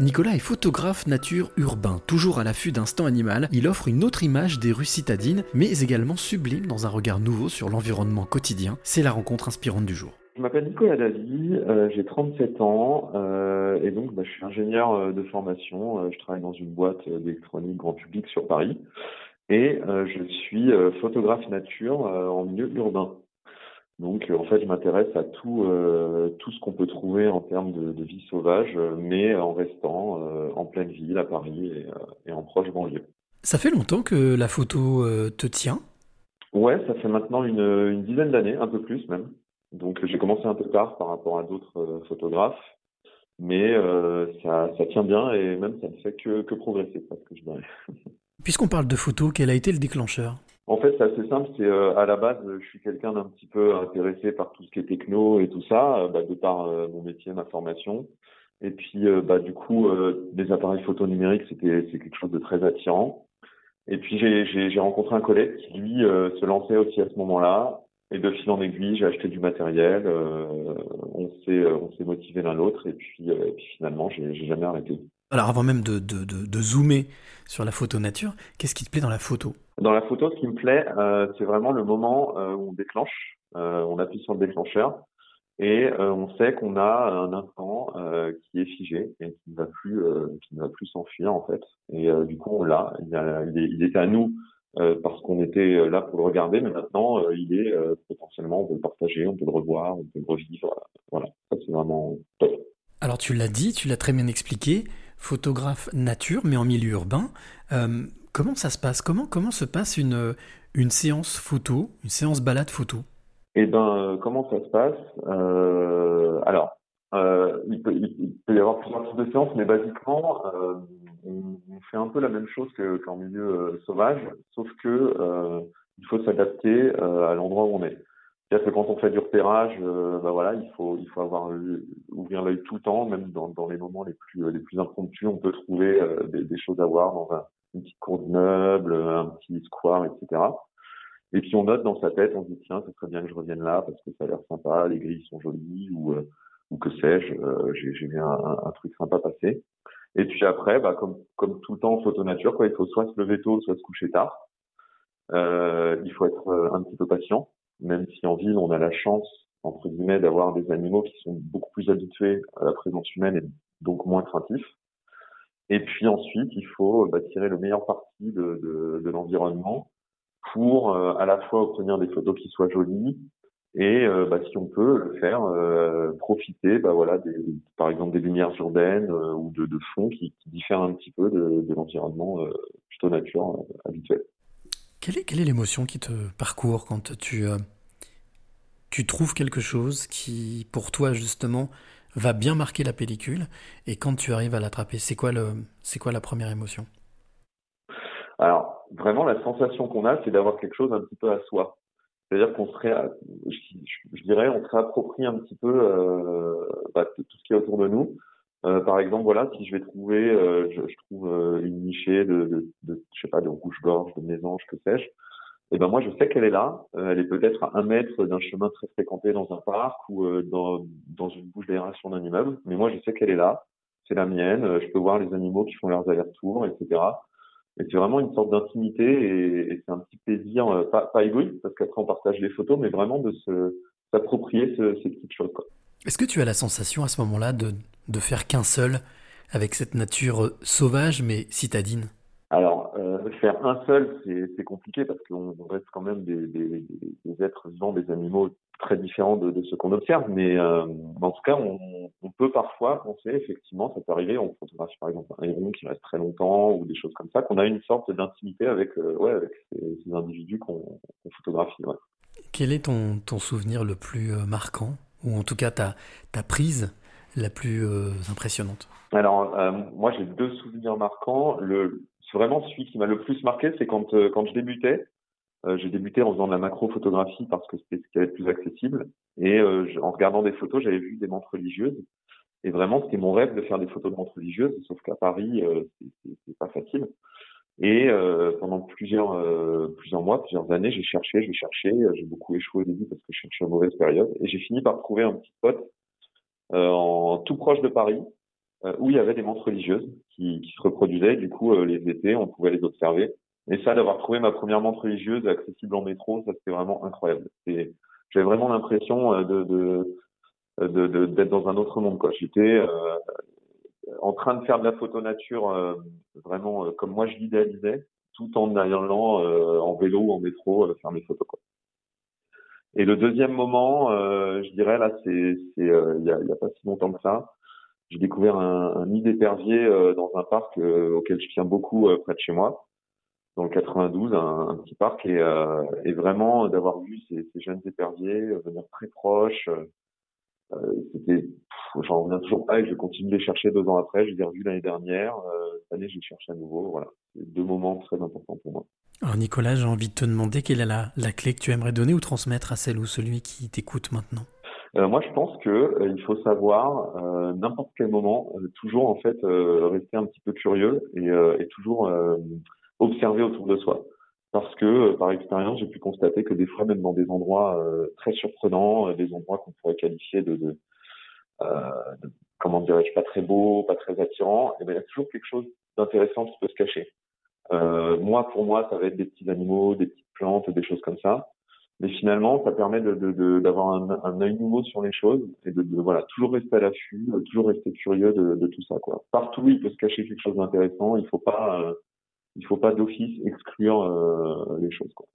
Nicolas est photographe nature urbain. Toujours à l'affût d'instant animal, il offre une autre image des rues citadines, mais également sublime dans un regard nouveau sur l'environnement quotidien. C'est la rencontre inspirante du jour. Je m'appelle Nicolas Davy, euh, j'ai 37 ans euh, et donc bah, je suis ingénieur euh, de formation. je travaille dans une boîte d'électronique grand public sur Paris et je suis photographe nature en milieu urbain. Donc en fait, je m'intéresse à tout tout ce qu'on peut trouver en termes de, vie sauvage, mais en restant en pleine ville à Paris et, en proche banlieue. Ça fait longtemps que la photo te tient? Ouais, ça fait maintenant une, une dizaine d'années, un peu plus même. Donc j'ai commencé un peu tard par rapport à d'autres euh, photographes, mais euh, ça, ça, tient bien et même ça ne fait que, que progresser, parce que je dirais. Puisqu'on parle de photos, quel a été le déclencheur? En fait, c'est assez simple. C'est euh, à la base, je suis quelqu'un d'un petit peu intéressé par tout ce qui est techno et tout ça, bah, de par mon métier, ma formation. Et puis, bah, du coup, les appareils photo numériques, c'était quelque chose de très attirant. Et puis j'ai rencontré un collègue qui lui se lançait aussi à ce moment-là et de fil en aiguille, j'ai acheté du matériel, euh, on s'est euh, on motivé l'un l'autre et puis, euh, et puis finalement j'ai jamais arrêté. Alors avant même de, de zoomer sur la photo nature, qu'est-ce qui te plaît dans la photo? Dans la photo, ce qui me plaît, euh, c'est vraiment le moment euh, où on déclenche, euh, on appuie sur le déclencheur et on sait qu'on a un instant qui est figé et qui ne va plus qui ne va plus s'enfuir en fait. Et du coup on l'a, il, il, il, est à nous parce qu'on était là pour le regarder, mais maintenant il est potentiellement, on peut le partager, on peut le revoir, on peut le revivre. Voilà, ça c'est vraiment top. Alors tu l'as dit, tu l'as très bien expliqué, photographe nature, mais en milieu urbain. Comment ça se passe? Comment, comment se passe une, une séance photo, une séance balade photo? Eh ben, comment ça se passe? Alors, il peut, y avoir plusieurs types de séances, mais basiquement, on, fait un peu la même chose qu'en milieu euh, sauvage, sauf que euh, il faut s'adapter euh, à l'endroit où on est. C'est-à-dire que quand on fait du repérage, bah voilà, il faut il faut avoir ouvrir l'œil tout le temps, même dans, dans les moments les plus les plus impromptus, on peut trouver des, choses à voir dans un, une petite cour d'immeuble, un petit square, etc. Et puis on note dans sa tête, on se dit tiens, ça serait bien que je revienne là parce que ça a l'air sympa, les grilles sont jolies ou ou que sais-je, j'ai vu un, un, truc sympa passer. Et puis après, bah, comme, comme tout le temps en photo nature, quoi, il faut soit se lever tôt, soit se coucher tard. Euh, il faut être euh, un petit peu patient, même si en ville, on a la chance, entre guillemets, d'avoir des animaux qui sont beaucoup plus habitués à la présence humaine et donc moins craintifs. Et puis ensuite, il faut bah, tirer le meilleur parti de, l'environnement pour euh, à la fois obtenir des photos qui soient jolies, et euh, bah, si on peut le faire, euh, profiter, bah, voilà, par exemple des lumières urbaines euh, ou de, fonds qui, diffèrent un petit peu de, l'environnement plutôt nature habituel. Quelle est, l'émotion qui te parcourt quand tu trouves quelque chose qui, pour toi justement, va bien marquer la pellicule et quand tu arrives à l'attraper, c'est quoi, le, quoi la première émotion? Alors, vraiment, la sensation qu'on a, c'est d'avoir quelque chose un petit peu à soi. C'est-à-dire qu'on serait, je, dirais, on se réapproprie un petit peu euh, bah, tout ce qui est autour de nous. Euh, par exemple, voilà, si je vais trouver, euh, je, trouve une nichée de, de, de, je sais pas, de rouge-gorge, de mésange, que sais-je. Et eh ben moi, je sais qu'elle est là. Euh, elle est peut-être à un mètre d'un chemin très fréquenté dans un parc ou euh, dans, dans une bouche d'aération d'un immeuble. Mais moi, je sais qu'elle est là. C'est la mienne. Je peux voir les animaux qui font leurs allers-retours, etc. Et c'est vraiment une sorte d'intimité et, c'est un petit plaisir, euh, pas, pas égoïste, parce qu'après on partage les photos, mais vraiment de se s'approprier ce, ces petites choses. Est-ce que tu as la sensation à ce moment-là de, de faire qu'un seul avec cette nature sauvage mais citadine? euh, faire un seul, c'est compliqué parce qu'on reste quand même des, des, des, êtres vivants, des animaux très différents de, de ce qu'on observe. Mais euh, en tout cas, on, on, peut parfois penser, effectivement, ça peut arriver, on photographie par exemple un héron qui reste très longtemps ou des choses comme ça, qu'on a une sorte d'intimité avec, euh, ouais, avec ces, ces individus qu'on photographie. Ouais. Quel est ton, ton souvenir le plus euh, marquant? Ou en tout cas ta, ta prise la plus euh, impressionnante? Alors, euh, moi j'ai deux souvenirs marquants. Le, vraiment celui qui m'a le plus marqué, c'est quand, euh, quand je débutais. Euh, j'ai débuté en faisant de la macro-photographie parce que c'était ce qui allait être plus accessible. Et euh, en regardant des photos, j'avais vu des montres religieuses. Et vraiment, c'était mon rêve de faire des photos de montres religieuses, sauf qu'à Paris, c'est pas facile. Et pendant plusieurs plusieurs mois, plusieurs années, j'ai cherché, j'ai cherché, j'ai beaucoup échoué au début parce que je cherchais une mauvaise période. Et j'ai fini par trouver un petit pote en tout proche de Paris où il y avait des montres religieuses qui, qui se reproduisaient. Du coup, les étés, on pouvait les observer. Et ça, d'avoir trouvé ma première montre religieuse accessible en métro, ça c'était vraiment incroyable. J'avais vraiment l'impression de, de, de, d'être dans un autre monde. Quoi. J'étais en train de faire de la photo nature vraiment comme moi je l'idéalisais, tout en allant en vélo ou en métro faire mes photos. Quoi. Et le deuxième moment, euh, je dirais là, c'est euh, il y, a, y, a, pas si longtemps que ça. J'ai découvert un, un nid d'épervier euh, dans un parc auquel je tiens beaucoup près de chez moi, dans le 92, un, un petit parc, et, et vraiment d'avoir vu ces, ces, jeunes éperviers venir très proches. C'était, j'en reviens toujours pas et je continue de les chercher deux ans après. Je les ai revus l'année dernière. cette année, je les cherche à nouveau. Voilà, deux moments très importants pour moi. Alors Nicolas, j'ai envie de te demander quelle est la, la, clé que tu aimerais donner ou transmettre à celle ou celui qui t'écoute maintenant? Euh, Moi, je pense que euh, il faut savoir euh, n'importe quel moment, euh, toujours en fait euh, rester un petit peu curieux et, et toujours observer autour de soi. Parce que par expérience, j'ai pu constater que des fois, même dans des endroits très surprenants, des endroits qu'on pourrait qualifier de, de, comment dirais-je, pas très beau, pas très attirant, et eh bien, il y a toujours quelque chose d'intéressant qui peut se cacher. Moi, pour moi, ça va être des petits animaux, des petites plantes, des choses comme ça. Mais finalement, ça permet d'avoir de, de, un, un œil nouveau sur les choses et de, voilà toujours rester à l'affût, toujours rester curieux de, tout ça. Quoi. Partout, il peut se cacher quelque chose d'intéressant. Il faut pas, euh, il faut pas d'office exclure euh, les choses. Quoi.